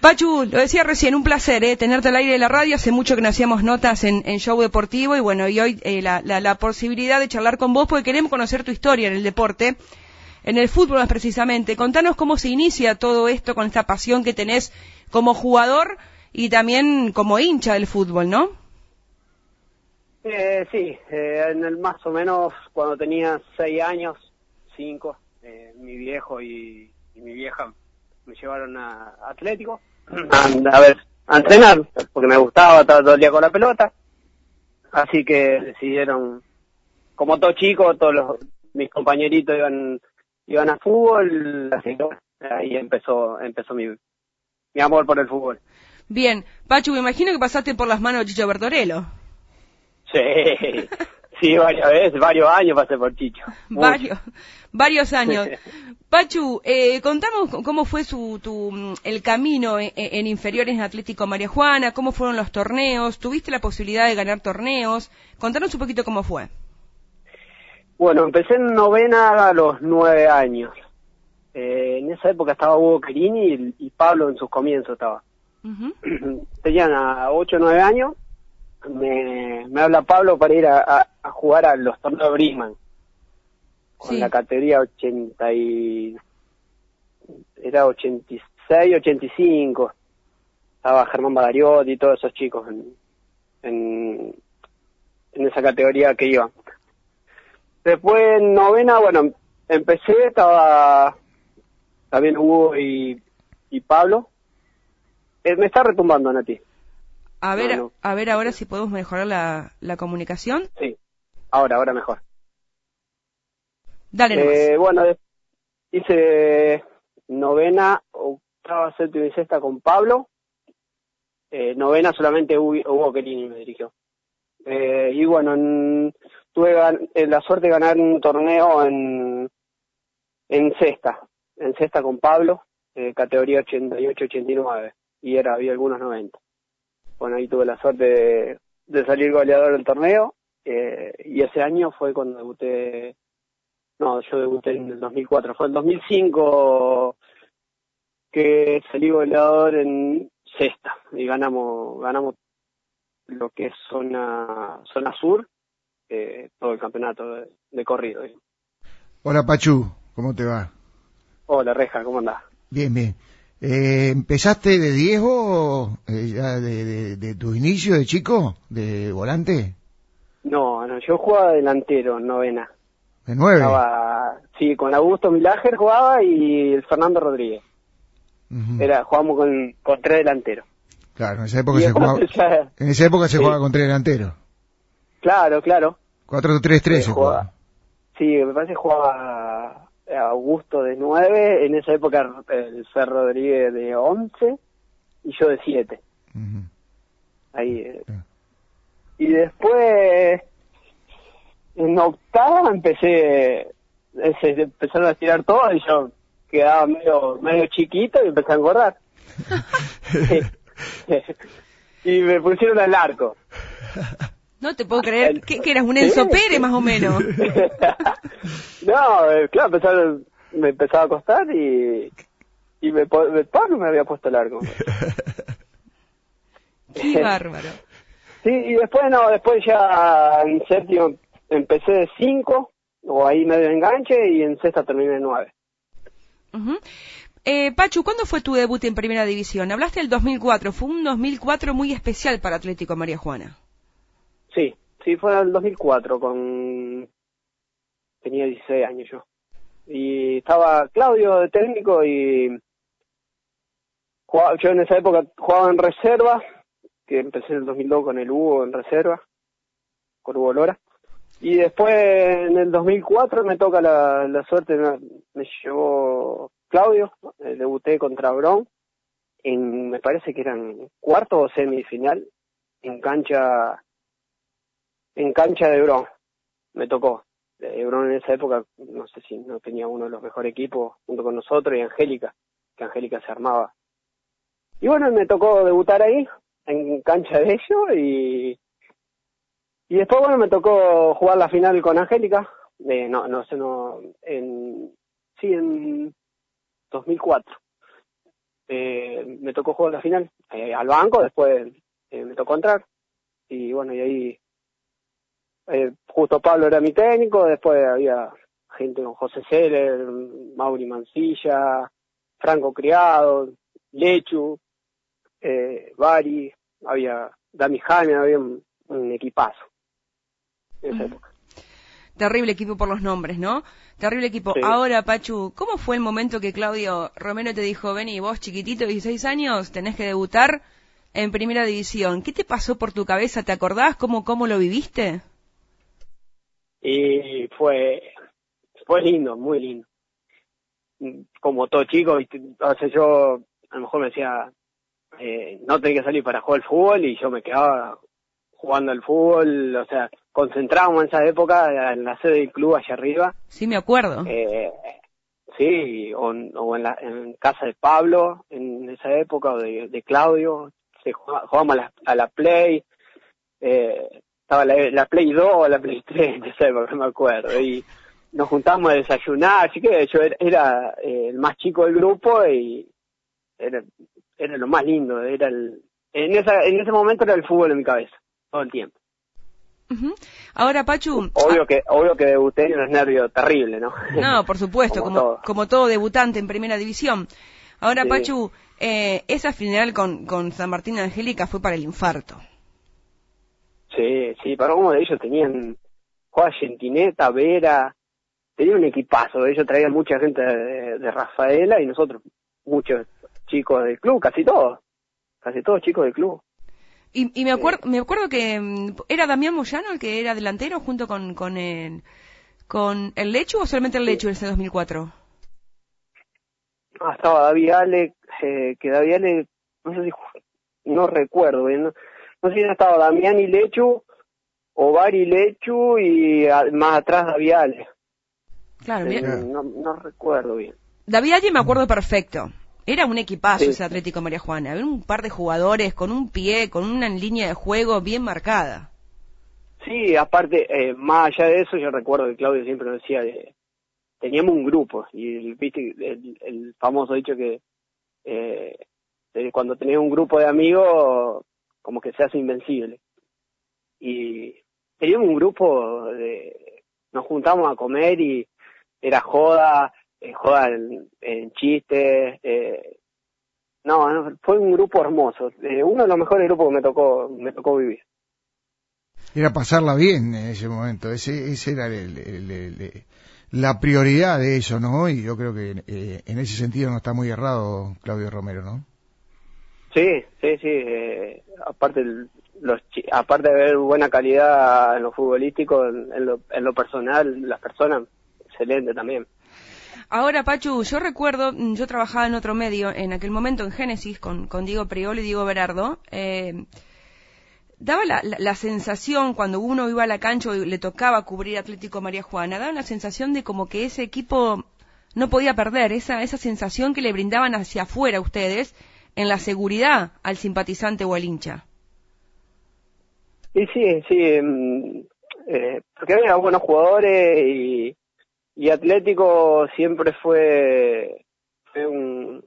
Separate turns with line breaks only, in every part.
Pachu, lo decía recién, un placer ¿eh? tenerte al aire de la radio. Hace mucho que no hacíamos notas en, Show Deportivo y bueno, y hoy eh, la, la, posibilidad de charlar con vos porque queremos conocer tu historia en el deporte, en el fútbol más precisamente. Contanos cómo se inicia todo esto con esta pasión que tenés como jugador y también como hincha del fútbol, ¿no?
Eh, sí, eh, en el más o menos cuando tenía seis años, cinco, eh, mi viejo y mi vieja me llevaron a Atlético a, ver, a entrenar, porque me gustaba estar todo el día con la pelota. Así que decidieron, como todo chico, todos los, mis compañeritos iban, iban a fútbol, así que ahí empezó, empezó mi, mi amor por el fútbol.
Bien, Pachu, me imagino que pasaste por las manos de Chicho Bertorello.
Sí, sí, varias veces, varios años pasé por Chicho.
Varios, varios años. Pachu, eh, contamos cómo fue su, tu, el camino en, inferiores en Atlético María Juana, cómo fueron los torneos, tuviste la posibilidad de ganar torneos, contanos un poquito cómo fue.
Bueno, empecé en novena a los nueve años. Eh, en esa época estaba Hugo Querini y, Pablo en sus comienzos estaba. Tenían a ocho o nueve años, me, me habla Pablo para ir a, jugar a los torneos de Brisman con la categoría 80 y era 86, 85. Estaba Germán Badariotti y todos esos chicos en, en, en esa categoría que iban. Después en novena, bueno, empecé, estaba también Hugo y, y Pablo. Eh, me está retumbando, Nati.
A ver, a ver ahora si podemos mejorar la, la comunicación.
Sí, ahora, ahora mejor.
Dale
eh, Bueno, hice novena, octava, séptima y sexta con Pablo. Eh, novena solamente Hugo Querini me dirigió. Eh, y bueno, tuve eh, la suerte de ganar un torneo en, en sexta, en sexta con Pablo, eh, categoría 88-89, y era, había algunos 90. Bueno, ahí tuve la suerte de, de salir goleador del torneo, eh, y ese año fue cuando debuté no, yo debuté en el 2004. Fue en 2005 que salí goleador en sexta y ganamos ganamos lo que es zona zona sur, eh, todo el campeonato de, corrido.
Hola Pachu, ¿cómo te va?
Hola Reja, ¿cómo andás?
Bien, bien. Eh, ¿Empezaste de Diego, eh, ya de, de, tu inicio de chico, de volante?
No, no, yo jugaba delantero, novena.
¿De nueve?
sí, con Augusto Milager jugaba y el Fernando Rodríguez. Era, jugábamos con, con tres delanteros.
Claro, en esa época se jugaba, en esa época se jugaba con tres delanteros.
Claro, claro.
4-3-3 se jugaba.
Sí, me parece que jugaba Augusto de 9, en esa época el Fer Rodríguez de 11 y yo de 7. Ahí. Eh. Y después en octava empecé, empezaron a tirar todo y yo quedaba medio, medio chiquito y empecé a engordar. y me pusieron al arco.
No te puedo creer que, eras un Enzo Pérez más o menos.
no, eh, claro, empezaron, me empezaba a costar y, y me, Pablo me había puesto el arco.
Qué bárbaro.
Sí, y después no, después ya en séptimo empecé de 5 o ahí medio enganche y en sexta terminé de 9.
eh, Pachu, ¿cuándo fue tu debut en Primera División? Hablaste del 2004, fue un 2004 muy especial para Atlético María Juana.
Sí, sí, fue en el 2004, con... tenía 16 años yo. Y estaba Claudio de técnico y yo en esa época jugaba en reserva, que empecé en el 2002 con el Hugo en reserva, con Hugo Lora. Y después, en el 2004, me toca la, la suerte, me, llevó Claudio, eh, debuté contra Bron, en, me parece que eran cuarto o semifinal, en cancha, en cancha de Bron, me tocó. Eh, Bron en esa época, no sé si no tenía uno de los mejores equipos junto con nosotros y Angélica, que Angélica se armaba. Y bueno, me tocó debutar ahí, en cancha de ellos, y y después, bueno, me tocó jugar la final con Angélica. Eh, no, no sé, no. En, sí, en 2004. eh, me tocó jugar la final eh, al banco, después eh, me tocó entrar y bueno, y ahí eh, justo Pablo era mi técnico, después había gente con José Seller, Mauri Mancilla, Franco Criado, Lechu, eh, había Dami Jaime, había un, un equipazo en esa época.
Terrible equipo por los nombres, ¿no? Terrible equipo.
Sí.
Ahora, Pachu, ¿cómo fue el momento que Claudio Romero te dijo, vení, vos chiquitito, 16 años, tenés que debutar en primera división? ¿Qué te pasó por tu cabeza? ¿Te acordás cómo, cómo lo viviste?
y fue fue lindo, muy lindo. Como todo chico, o sea, yo a lo mejor me decía, eh, no tenía que salir para jugar al fútbol y yo me quedaba jugando al fútbol, o sea, concentrábamos en esa época en la sede del club allá arriba,
Sí, me acuerdo.
eh, sí, o, o en, la, en casa de Pablo en esa época, o de, de Claudio, se jugaba- jugábamos a la, a la Play, eh, estaba la, la Play 2 o la Play 3 en esa época, no me acuerdo, y nos juntábamos a desayunar, así que yo era, era, eh, el más chico del grupo y era, era lo más lindo, era el, en, esa, en ese momento era el fútbol en mi cabeza, todo el tiempo.
Ahora, Pachu.
Obvio que, obvio que debuté en unos nervios terribles, ¿no?
No, por supuesto,
Como
como,
todo.
como todo debutante en primera división. Ahora,
Sí.
Pachu, eh, esa final con, con San Martín Angélica fue para el infarto.
Sí, sí, para uno de ellos tenían Juan Gentineta, Vera, tenían un equipazo, ellos traían mucha gente de, de Rafaela y nosotros muchos chicos del club, casi todos, casi todos chicos del club.
Y, y me, acuerdo, me acuerdo que mm, era Damián Moyano el que era delantero junto con, con, el, con el Lechu o solamente el Lechu ese 2004.
Ah, estaba David Ale, eh, que David Ale, no sé si, no recuerdo bien, no, no sé si estaba Damián y Lechu, o Bari y Lechu y a- más atrás David Ale.
Claro,
Eh, no, no recuerdo bien.
David Allí me acuerdo perfecto. Era un equipazo
Sí.
ese Atlético María Juana. Había un par de jugadores con un pie, con una línea de juego bien marcada.
Sí, aparte, eh, más allá de eso, yo recuerdo que Claudio siempre nos decía, de, teníamos un grupo, y el, viste, el, el famoso dicho que eh, cuando tenés un grupo de amigos, como que se hace invencible. Y teníamos un grupo de, nos juntamos a comer y era joda, eh, joda en, en chistes, eh, no, no, fue un grupo hermoso, eh, uno de los mejores grupos que me tocó, me tocó vivir.
Era pasarla bien en ese momento, ese, ese era el- el- el- el- la prioridad de eso, ¿no? Y yo creo que eh, en ese sentido no está muy errado Claudio Romero, ¿no?
Sí, sí, sí. eh, aparte, los, aparte de ver buena calidad en lo futbolístico, en, en lo, en lo personal, las personas, excelente también.
Ahora, Pachu, yo recuerdo, mm, yo trabajaba en otro medio, en aquel momento en Génesis, con, Diego Priolo y Diego Berardo. eh, daba la, la- la sensación, cuando uno iba a la cancha y le tocaba cubrir Atlético María Juana, daba una sensación de como que ese equipo no podía perder, esa, esa sensación que le brindaban hacia afuera ustedes en la seguridad al simpatizante o al hincha.
Y sí, sí, mm, eh, porque había buenos jugadores y, y Atlético siempre fue, un,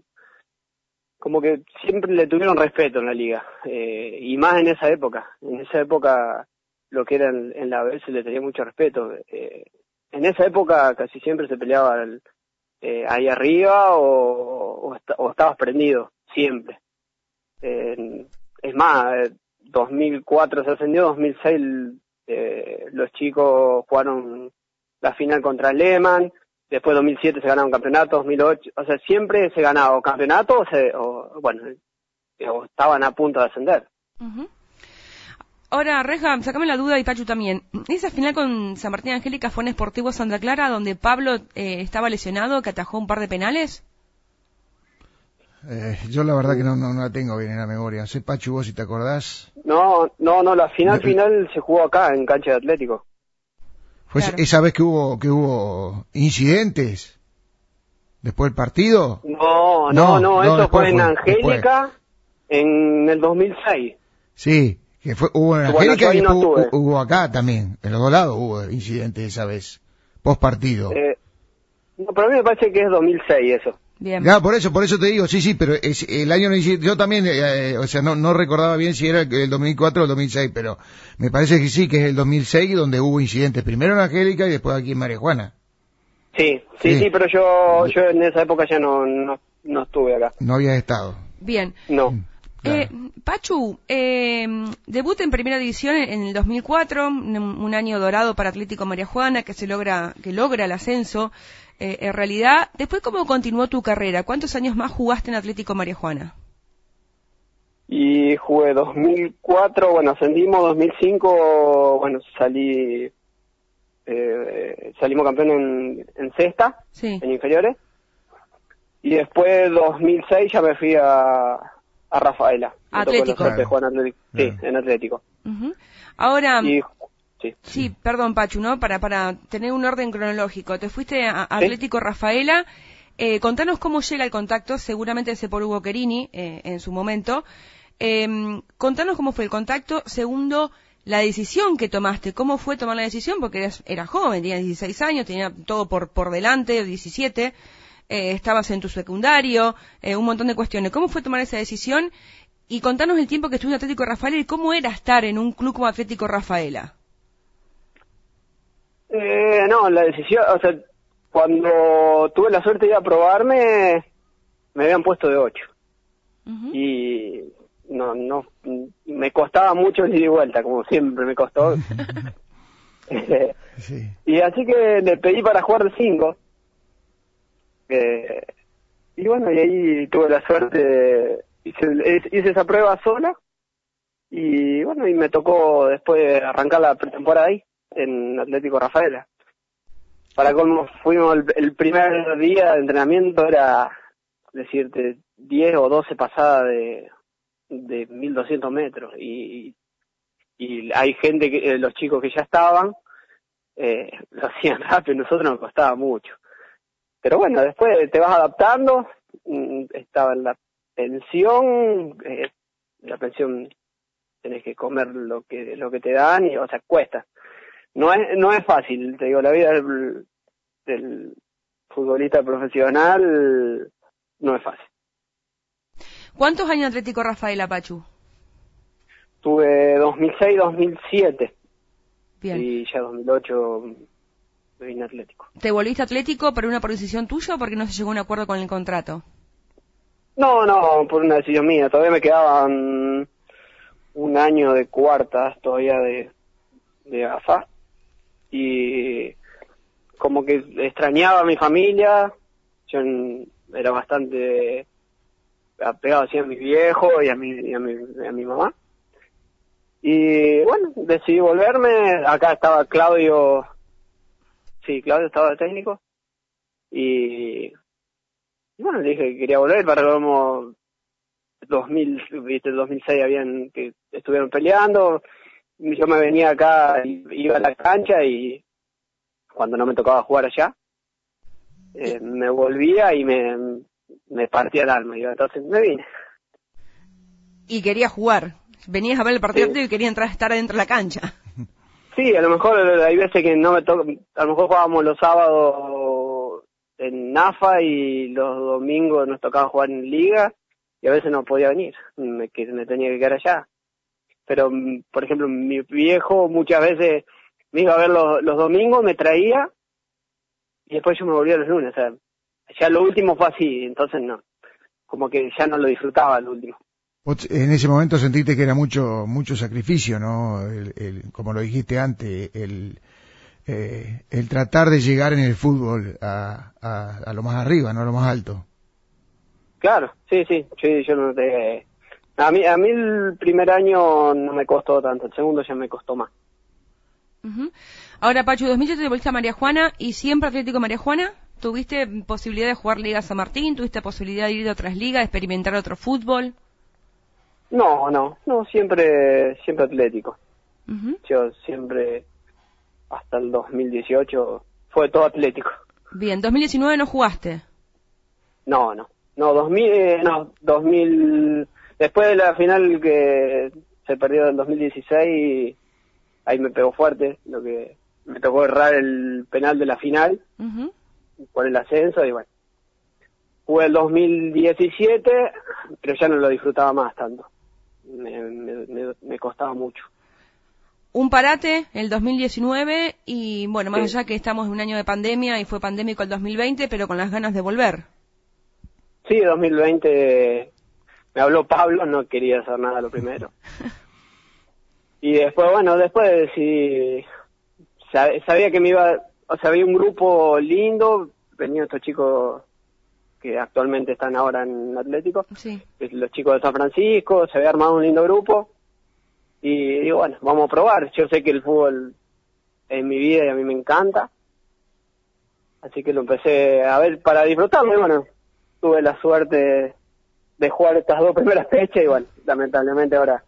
como que siempre le tuvieron respeto en la liga, eh, y más en esa época, en esa época lo que era en, la B se le tenía mucho respeto. eh, en esa época casi siempre se peleaba el- eh, ahí arriba o, o, esta- o estabas prendido, siempre. Es más, eh, 2004 se ascendió, 2006 eh, los chicos jugaron la final contra Lehmann, después 2007 se ganaron campeonato, 2008, o sea, siempre se ganaba o campeonato o, se, o bueno, eh, o estaban a punto de ascender.
Ahora, Reja, sacame la duda y Pachu también. Esa final con San Martín Angélica fue en Sportivo Santa Clara, donde Pablo eh, estaba lesionado, que atajó un par de penales.
Eh, yo la verdad que no, no, no la tengo bien en la memoria. No sé, Pachu, vos si te acordás.
No, no, no, la final
No,
final se jugó acá en cancha de Atlético.
¿Fue
Claro.
esa vez que hubo, que hubo incidentes? ¿Después del partido?
No,
No,
no, no, eso
después
fue en
fue,
Angélica en el 2006.
Sí, que fue, hubo en Angélica y
no
hubo acá también. En los dos lados hubo incidentes esa vez. Post partido.
Eh, no, pero a mí me parece que es 2006 eso.
Bien.
Ya, por eso, por eso te digo, sí, sí, pero es, el año, yo también, eh, o sea, no, no recordaba bien si era el 2004 o el 2006, pero me parece que sí, que es el 2006 donde hubo incidentes, primero en Angélica y después aquí en María Juana.
Sí, sí,
Sí.
sí, pero yo, yo en esa época ya no, no, no estuve acá.
No había estado.
Bien.
No.
Claro.
Eh, Pachu, eh, debut en primera división en, el 2004, un, un año dorado para Atlético María Juana que se logra, que logra el ascenso. Eh, en realidad, después cómo continuó tu carrera, ¿cuántos años más jugaste en Atlético María Juana?
Y jugué 2004, bueno, ascendimos 2005, bueno, salí, eh, salimos campeón en, en sexta,
Sí.
en inferiores. Y después 2006 ya me fui a, a Rafaela.
Atlético.
Claro.
jugar en Atlético. Sí,
Claro.
en Atlético.
Ahora,
Y, sí.
sí, perdón Pachu, ¿no? Para, para tener un orden cronológico, te fuiste a, a Atlético Rafaela. Eh, contanos cómo llega el contacto, seguramente ese por Hugo Querini eh, en su momento. Eh, contanos cómo fue el contacto. Segundo, la decisión que tomaste. ¿Cómo fue tomar la decisión? Porque eras, eras joven, tenías 16 años, tenía todo por, por delante, 17. eh, estabas en tu secundario, eh, un montón de cuestiones. ¿Cómo fue tomar esa decisión? Y contanos el tiempo que estuviste en Atlético Rafaela y cómo era estar en un club como Atlético Rafaela.
Eh, no, la decisión, o sea, cuando tuve la suerte de ir a probarme, me habían puesto de 8.
Ujú.
Y no, no, me costaba mucho el ida y vuelta, como siempre me costó.
Sí.
y así que le pedí para jugar de 5. Eh, y bueno, y ahí tuve la suerte, de- hice, hice esa prueba sola. Y bueno, y me tocó después arrancar la pretemporada ahí, en Atlético Rafaela. Para cómo fuimos el, el primer día de entrenamiento era, decirte, 10 o 12 pasadas de, de 1200 metros. Y, y hay gente, que eh, los chicos que ya estaban, eh, lo hacían rápido, nosotros nos costaba mucho. Pero bueno, después te vas adaptando, mm, estaba en la pensión, eh, la pensión tenés que comer lo que lo que te dan y o sea cuesta no es no es fácil te digo la vida del, del futbolista profesional no es fácil
¿Cuántos años Atlético Rafaela, Pachu?
tuve 2006 2007
Bien.
y ya 2008 me vine Atlético
¿Te volviste Atlético por una posición tuya o porque no se llegó a un acuerdo con el contrato?
no no por una decisión mía todavía me quedaban un año de cuartas todavía de de AFA y como que extrañaba a mi familia. Yo era bastante apegado así a mis viejos y a mi, y a mi, a mi mamá. Y bueno decidí volverme. Acá estaba Claudio sí Claudio estaba de técnico. Y, y bueno dije que quería volver para como 2000 viste el 2006 habían que estuvieron peleando yo me venía acá iba a la cancha y cuando no me tocaba jugar allá eh, me volvía y me me partía el alma y entonces me vine
Y querías jugar. Venías a ver el partido
Sí.
y querías entrar, estar adentro de la cancha.
Sí, a lo mejor hay veces que no me toca, a lo mejor jugábamos los sábados en NAFA y los domingos nos tocaba jugar en Liga y a veces no podía venir, me, que me tenía que quedar allá. Pero, mm, por ejemplo, mi viejo muchas veces me iba a ver los, los domingos, me traía y después yo me volvía los lunes. O sea, ya lo último fue así, entonces no, como que ya no lo disfrutaba lo último.
En ese momento sentiste que era mucho mucho sacrificio, ¿no? El, el- como lo dijiste antes, el, eh, el tratar de llegar en el fútbol a, a, a lo más arriba, no a lo más alto.
Claro, sí, sí, sí, yo no te... A mí, a mí el primer año no me costó tanto, el segundo ya me costó más.
Ahora, Pachu, 2007 te volviste a María Juana y siempre Atlético María Juana. ¿Tuviste posibilidad de jugar Liga San Martín? ¿Tuviste posibilidad de ir de otras ligas, de experimentar otro fútbol?
No, no, no, siempre, siempre atlético. Yo siempre, hasta el 2018, fue todo atlético.
Bien, 2019 no jugaste.
No, no, no, 2000, eh, no, 2000, después de la final que se perdió en 2016, ahí me pegó fuerte, lo que me tocó errar el penal de la final
Ujú.
por el ascenso y bueno. Jugué el 2017, pero ya no lo disfrutaba más tanto. Me, me, me, me costaba mucho.
Un parate el 2019 y bueno, más
Sí.
allá que estamos en un año de pandemia y fue pandémico el 2020, pero con las ganas de volver.
Sí, 2020 me habló Pablo, no quería hacer nada lo primero. Y después, bueno, después decidí, sab- sabía que me iba, o sea, había un grupo lindo, venían estos chicos que actualmente están ahora en Atlético,
Sí.
los chicos de San Francisco, se había armado un lindo grupo y digo, bueno, vamos a probar. Yo sé que el fútbol es mi vida y a mí me encanta, así que lo empecé a ver para disfrutarlo y bueno, tuve la suerte de jugar estas dos primeras fechas y bueno, lamentablemente ahora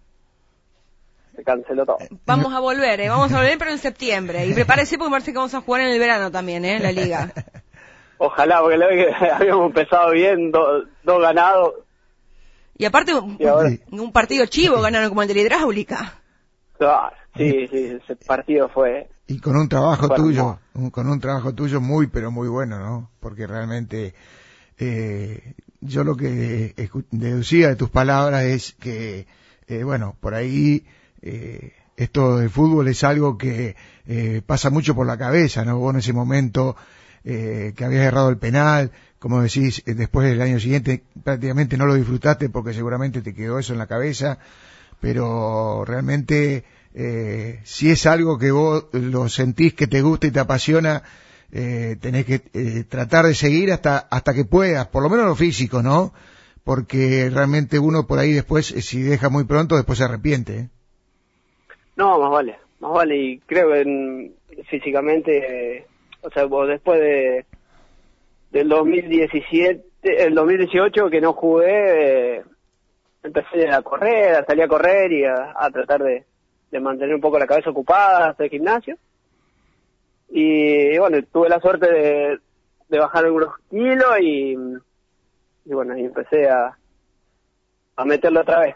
se canceló todo.
Vamos a volver, ¿eh? Vamos a volver, pero en septiembre. Y prepárese porque parece que vamos a jugar en el verano también, ¿eh? La liga.
Ojalá, porque la vez que habíamos empezado bien, do- dos ganados,
Y aparte, un,
y ahora...
Sí.
un partido chivo ganaron como el de la hidráulica.
Ah, sí, sí, ese partido fue...
Y con un trabajo
Bueno,
tuyo, un- con un trabajo tuyo muy, pero muy bueno, ¿no? Porque realmente, eh, yo lo que deducía de tus palabras es que, eh, bueno, por ahí, eh, esto del fútbol es algo que eh, pasa mucho por la cabeza, ¿no? Vos en ese momento eh, que habías errado el penal, como decís, eh, después del año siguiente prácticamente no lo disfrutaste porque seguramente te quedó eso en la cabeza, pero realmente si es algo que vos lo sentís que te gusta y te apasiona, eh, tenés que eh, tratar de seguir hasta hasta que puedas, por lo menos lo físico, ¿no? Porque realmente uno por ahí después, eh, si deja muy pronto, después se arrepiente. ¿eh?
No, más vale, más vale. Y creo que en- físicamente, o sea, después de del 2017, el 2018 que no jugué, eh, empecé a correr, a salir a correr y a, tratar de, de mantener un poco la cabeza ocupada, hacer gimnasio. Y, bueno, tuve la suerte de, bajar algunos kilos y, y bueno, y empecé a, a meterlo otra vez.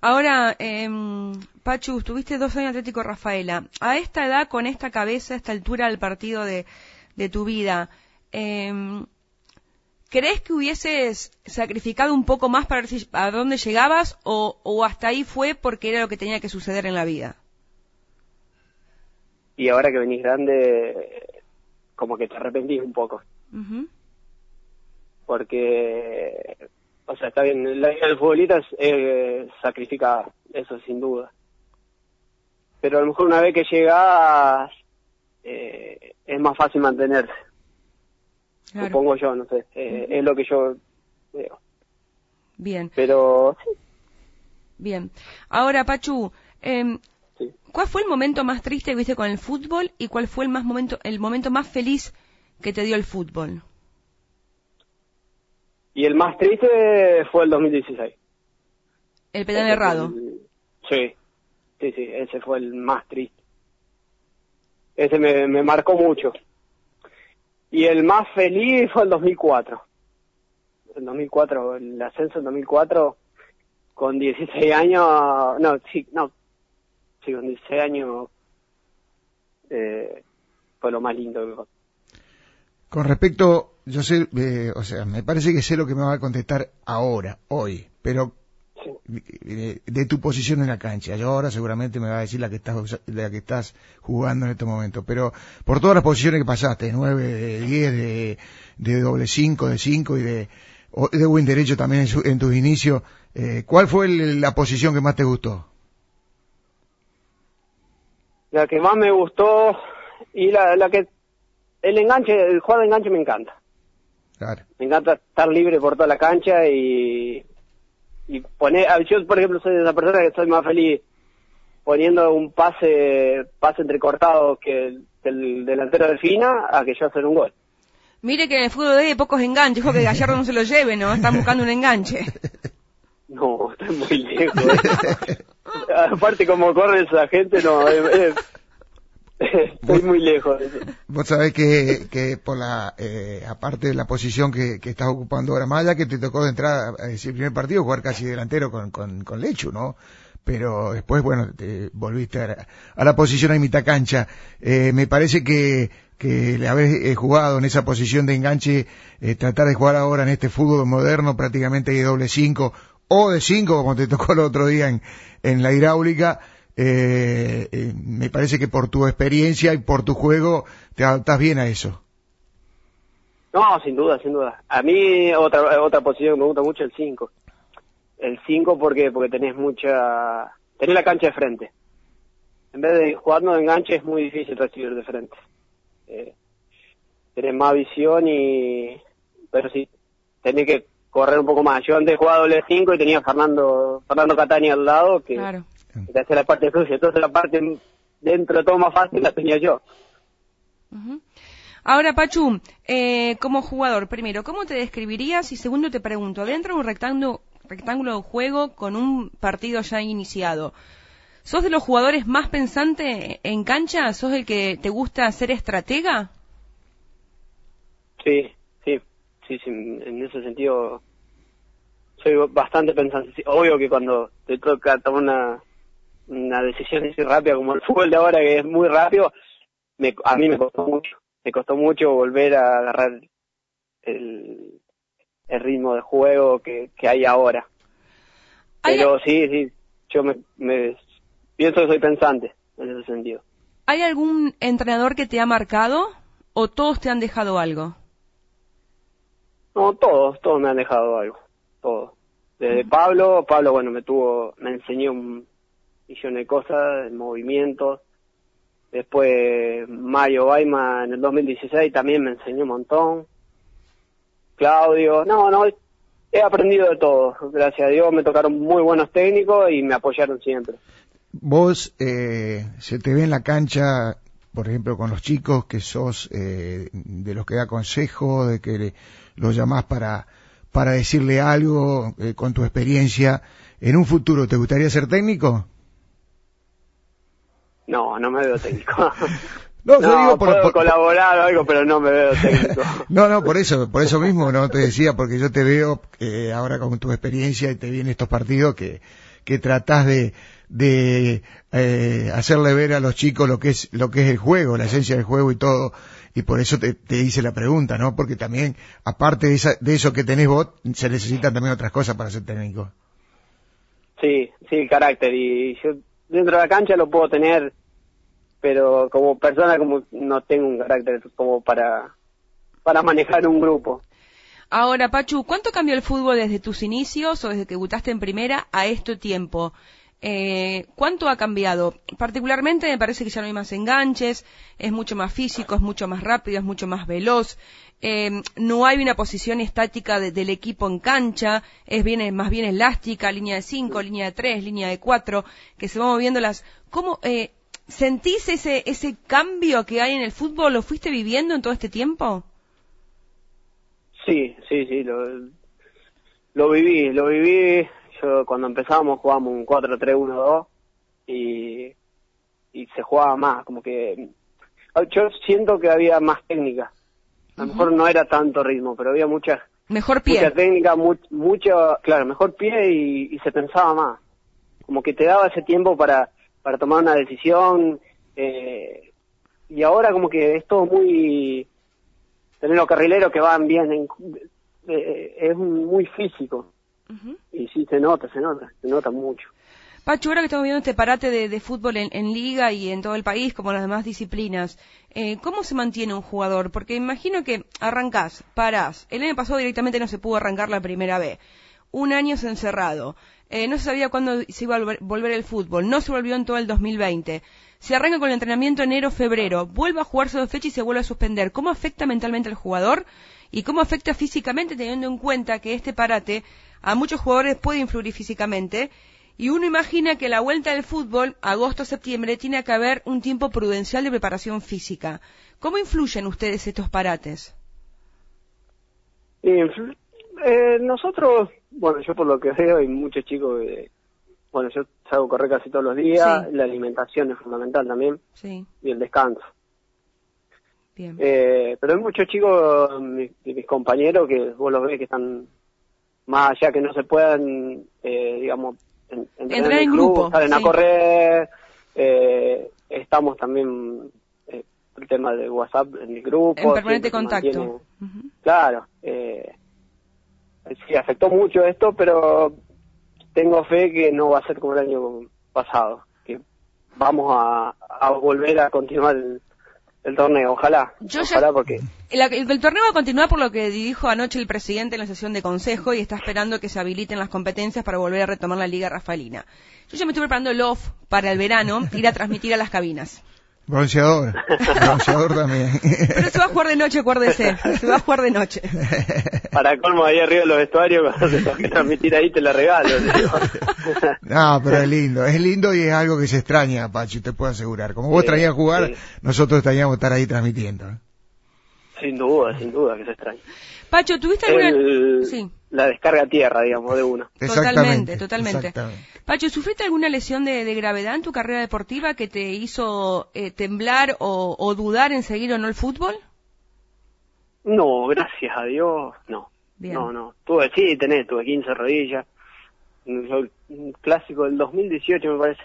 Ahora, eh, Pachu, estuviste dos años en Atlético Rafaela. A esta edad, con esta cabeza, a esta altura del partido de, de tu vida, eh, ¿crees que hubieses sacrificado un poco más para ver si, a dónde llegabas o, o hasta ahí fue porque era lo que tenía que suceder en la vida?
Y ahora que venís grande, como que te arrepentís un poco.
Ujú.
Porque, o sea, está bien, la vida del futbolista es eh, sacrificada, eso sin duda. Pero a lo mejor una vez que llegas, eh, es más fácil mantenerse,
Claro.
supongo yo, no sé, eh, es lo que yo veo.
Bien,
Pero, sí,
bien. Ahora, Pachu, eh,
sí.
¿cuál fue el momento más triste que viste con el fútbol y cuál fue el más momento, el momento más feliz que te dio el fútbol?
Y el más triste fue el 2016.
El penal errado.
el- Sí, sí, sí, ese fue el más triste. Ese me, me marcó mucho. Y el más feliz fue el 2004. El 2004, el ascenso en 2004, con 16 años, no, sí, no, sí, con 16 años, eh, fue lo más lindo que me pasó.
Con respecto, yo sé, eh, o sea, me parece que sé lo que me va a contestar ahora, hoy, pero
Sí.
de, de tu posición en la cancha. Yo ahora seguramente me va a decir la que estás la que estás jugando en este momento, pero por todas las posiciones que pasaste, 9, de 10, de, de doble 5, de 5 y de, de buen derecho también en, su- en tus inicios, eh, ¿cuál fue el- la posición que más te gustó?
La que más me gustó y la, la que, el enganche, el juego de enganche me encanta.
Claro.
me encanta estar libre por toda la cancha y y poner a- yo por ejemplo soy de esa persona que estoy más feliz poniendo un pase pase entrecortado que el, que el delantero defina a que yo hacer un gol
Mire que en el fútbol de hay pocos enganches, dijo que Gallardo no se lo lleve, ¿no? Están buscando un enganche.
no estoy muy lejos aparte como corre esa gente no es- es- estoy muy lejos.
Vos sabés que, que por la, eh, aparte de la posición que, que estás ocupando ahora, más allá que te tocó de entrada, eh, ese primer partido, jugar casi delantero con, con, con Lechu, ¿no? pero después, bueno, te volviste a, la posición a mitad cancha. Eh, me parece que, que le habés eh, jugado en esa posición de enganche, eh, tratar de jugar ahora en este fútbol moderno prácticamente de doble cinco o de cinco, como te tocó el otro día en, en la hidráulica, eh, eh, me parece que por tu experiencia y por tu juego te adaptas bien a eso.
No, sin duda, sin duda. A mí otra otra posición que me gusta mucho es el 5. El 5 porque porque tenés mucha tenés la cancha de frente. En vez de jugando de enganche es muy difícil recibir de frente. Eh, tenés más visión y pero sí tenés que correr un poco más. Yo antes jugaba doble 5 y tenía Fernando Fernando Catani al lado que claro que hacer la parte sucia. Entonces la parte dentro de todo más fácil la tenía yo.
Ahora, Pachu, eh, como jugador, primero, ¿cómo te describirías? Y segundo, te pregunto, dentro de un rectángulo, rectángulo de juego con un partido ya iniciado, ¿sos de los jugadores más pensantes en cancha? ¿Sos el que te gusta ser estratega?
Sí, sí, sí, en ese sentido soy bastante pensante. Obvio que cuando te toca tomar una, una decisión así rápida como el fútbol de ahora que es muy rápido, me, a mí me costó mucho, me costó mucho volver a agarrar el, el ritmo de juego que, que hay ahora. Pero sí, sí, yo me, me pienso que soy pensante en ese sentido.
¿Hay algún entrenador que te ha marcado o todos te han dejado algo?
No, todos, todos me han dejado algo, todos. Desde Pablo, Pablo, bueno, me tuvo, me enseñó un, millones de cosas, movimientos. Después Mario Baima en el 2016 también me enseñó un montón. Claudio, no, no, he aprendido de todo. Gracias a Dios me tocaron muy buenos técnicos y me apoyaron siempre.
Vos eh, se te ve en la cancha, por ejemplo, con los chicos que sos eh, de los que da consejo, de que los llamás para para decirle algo eh, con tu experiencia. ¿En un futuro te gustaría ser técnico?
No, no me veo técnico. No, yo digo por, puedo colaborar o algo, pero no me veo técnico.
no, no, por eso, por eso mismo no te decía, porque yo te veo eh, ahora con tu experiencia y te vi en estos partidos que, que tratás de, de eh, hacerle ver a los chicos lo que es lo que es el juego, la esencia del juego y todo, y por eso te, hice la pregunta, ¿no? Porque también, aparte de, esa, de eso que tenés vos, se necesitan también otras cosas para ser técnico.
Sí, sí, el carácter, y yo dentro de la cancha lo puedo tener, pero como persona como no tengo un carácter como para, para manejar un grupo.
Ahora, Pachu, ¿cuánto cambió el fútbol desde tus inicios o desde que debutaste en primera a este tiempo? Eh, ¿Cuánto ha cambiado? Particularmente me parece que ya no hay más enganches, es mucho más físico, es mucho más rápido, es mucho más veloz. Eh, no hay una posición estática del equipo en cancha, es bien, más bien elástica, línea de 5, línea de 3, línea de 4, que se van moviendo las... ¿Cómo eh, sentís ese, ese cambio que hay en el fútbol? ¿Lo fuiste viviendo en todo este tiempo?
Sí, sí, sí, lo, lo viví, lo viví yo cuando empezamos jugábamos un 4-3-1-2 y, y se jugaba más, como que yo siento que había más técnica. A lo mejor no era tanto ritmo, pero había mucha,
mejor pie.
mucha técnica, mucho, claro, mejor pie y, se pensaba más. Como que te daba ese tiempo para, para tomar una decisión. Eh, y ahora como que es todo muy... Tener los carrileros que van bien, eh, es muy físico. Y sí, se nota, se nota, se nota mucho.
Pacho, ahora que estamos viendo este parate de, fútbol en, liga y en todo el país, como las demás disciplinas, eh, ¿cómo se mantiene un jugador? Porque imagino que arrancás, parás. El año pasado directamente no se pudo arrancar la primera vez. Un año se encerrado. Eh, no se sabía cuándo se iba a volver el fútbol. No se volvió en todo el 2020. Se arranca con el entrenamiento enero-febrero. Vuelve a jugarse dos fechas y se vuelve a suspender. ¿Cómo afecta mentalmente al jugador? ¿Y cómo afecta físicamente teniendo en cuenta que este parate a muchos jugadores puede influir físicamente y uno imagina que la vuelta del fútbol, agosto-septiembre, tiene que haber un tiempo prudencial de preparación física. ¿Cómo influyen ustedes estos parates?
Eh, nosotros, bueno, yo por lo que veo, hay muchos chicos que, bueno, yo salgo a correr casi todos los días, la alimentación es fundamental también, y el descanso. Eh, pero hay muchos chicos, mis, mis compañeros, que vos los ves que están más allá que no se puedan, eh, digamos, en,
Entrar
el
en
club,
grupo,
salen a
sí.
correr, eh, estamos también eh, el tema de WhatsApp en el grupo.
En permanente contacto. Ujú.
Claro, eh, sí, afectó mucho esto, pero tengo fe que no va a ser como el año pasado, que vamos a, a volver a continuar el, el torneo, ojalá,
Yo ya-
ojalá porque
El, el- el torneo va a continuar por lo que dijo anoche el presidente en la sesión de consejo y está esperando que se habiliten las competencias para volver a retomar la Liga Rafaelina. Yo ya me estoy preparando el off para el verano, ir a transmitir a las cabinas.
Bronceador. Bronceador también.
Pero se va a jugar de noche, acuérdese. Se va a jugar de noche.
para colmo ahí arriba de los vestuarios, cuando te toque transmitir ahí te la regalo.
No, pero es lindo, es lindo y es algo que se extraña, Pachi, te puedo asegurar. Como vos
Sí,
extrañás jugar,
sí.
nosotros extrañamos estar ahí transmitiendo.
Sin duda, sin duda que se extraña.
Pacho, ¿tuviste alguna...?
El-
Sí.
La descarga a tierra, digamos, de uno.
Totalmente, totalmente.
exactamente.
Pacho, ¿sufriste alguna lesión de, de gravedad en tu carrera deportiva que te hizo eh, temblar o, o dudar en seguir o no el fútbol?
No, gracias a Dios, no.
Bien.
No, no. Tuve, sí, tenés, tuve 15 rodillas. Un clásico del 2018 me parece.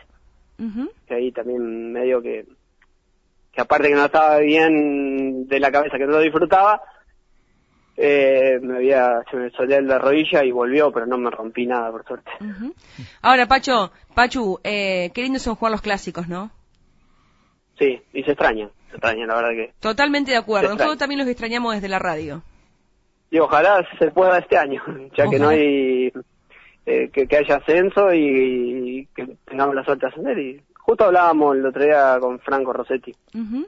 Ujú.
Que ahí también medio que, que aparte que no estaba bien de la cabeza, que no lo disfrutaba, eh, me había, se me solía la rodilla y volvió, pero no me rompí nada, por suerte.
Ahora, Pacho, Pachu, eh, qué lindo son jugar los clásicos, ¿no?
Sí, y se extraña, se extraña, la verdad que.
Totalmente de acuerdo. Nosotros también los extrañamos desde la radio.
Y ojalá se pueda este año, ya que no hay, eh, que, que haya ascenso y, y que tengamos la suerte de ascender. Y justo hablábamos el otro día con Franco Rossetti.
Ujú.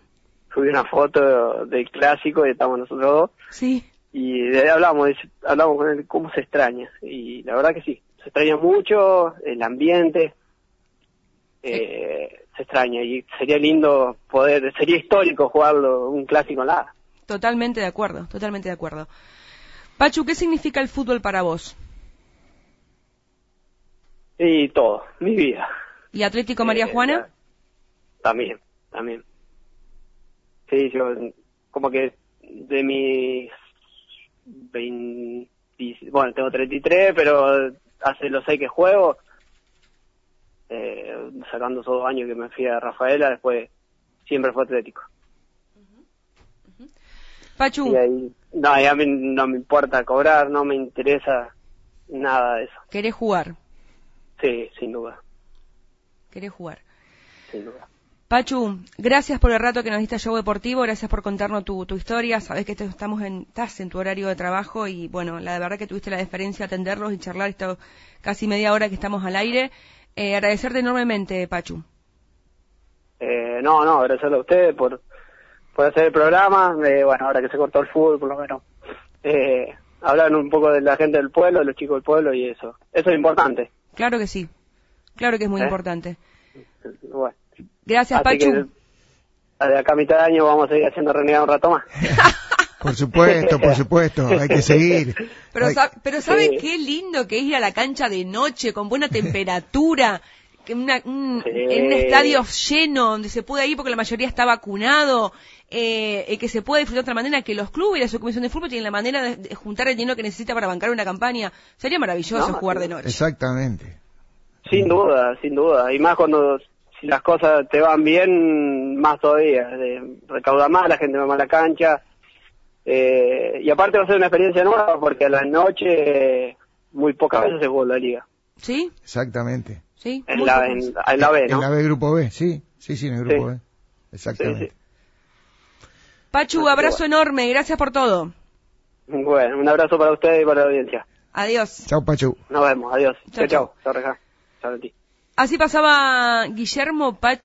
Subí una foto del clásico y estamos nosotros dos.
Sí.
Y de ahí hablamos, hablamos con él cómo se extraña. Y la verdad que sí, se extraña mucho el ambiente. eh, se extraña y sería lindo poder, sería histórico jugarlo un clásico en la.
Totalmente de acuerdo, totalmente de acuerdo. Pachu, ¿qué significa el fútbol para vos?
Y todo, mi vida.
¿Y Atlético María
Eh,
Juana?
También, también. Sí, yo como que de mis 20, bueno, tengo 33, pero hace los seis que juego, eh, sacando esos dos años que me fui a Rafaela, después siempre fue Atlético.
Pachu,
Y ahí, no, y a mí no me importa cobrar, no me interesa nada de eso.
querés jugar,
Sí, sin duda,
querés jugar.
sin duda.
Pachu, gracias por el rato que nos diste a Show Deportivo, gracias por contarnos tu, tu historia. Sabes que te- estamos en, estás en tu horario de trabajo y bueno, la verdad que tuviste la deferencia de atenderlos y charlar esta casi media hora que estamos al aire. Eh, agradecerte enormemente, Pachu.
Eh, no, no, agradecerle a ustedes por, por hacer el programa. Eh, bueno, ahora que se cortó el fútbol, por lo menos, eh, hablar un poco de la gente del pueblo, de los chicos del pueblo y eso. Eso es importante.
Claro que sí, claro que es muy
¿Eh?
importante.
Bueno,
Gracias,
así
Pachu.
que de acá a mitad de año vamos a seguir haciendo renegado un rato más.
Por supuesto, por supuesto, hay que seguir.
Pero,
Hay-
pero ¿sabe
Sí.
qué lindo que es ir a la cancha de noche con buena temperatura? Que una- un-
Sí.
En un estadio lleno donde se puede ir porque la mayoría está vacunado, eh, eh, que se puede disfrutar de otra manera, que los clubes y la subcomisión de fútbol tienen la manera de, de juntar el dinero que necesita para bancar una campaña. Sería maravilloso
No,
jugar
sí.
de noche.
Exactamente.
Sin duda, sin duda. Y más cuando si las cosas te van bien, más todavía. De, recauda más, la gente va más a la cancha. Eh, y aparte va a ser una experiencia nueva porque a la noche muy pocas veces se juega la liga.
¿Sí?
Exactamente.
¿Sí?
En la, en, en la B, ¿no?
En la B Grupo B, sí, sí, sí, en el Grupo
Sí.
B. Exactamente.
Sí, sí.
Pachu, abrazo enorme. Gracias por todo.
Bueno, un abrazo para ustedes y para la audiencia.
Adiós.
Chau, Pachu.
Nos vemos, adiós.
Chao,
Chao, chao. Chao,
Así pasaba Guillermo Pachu.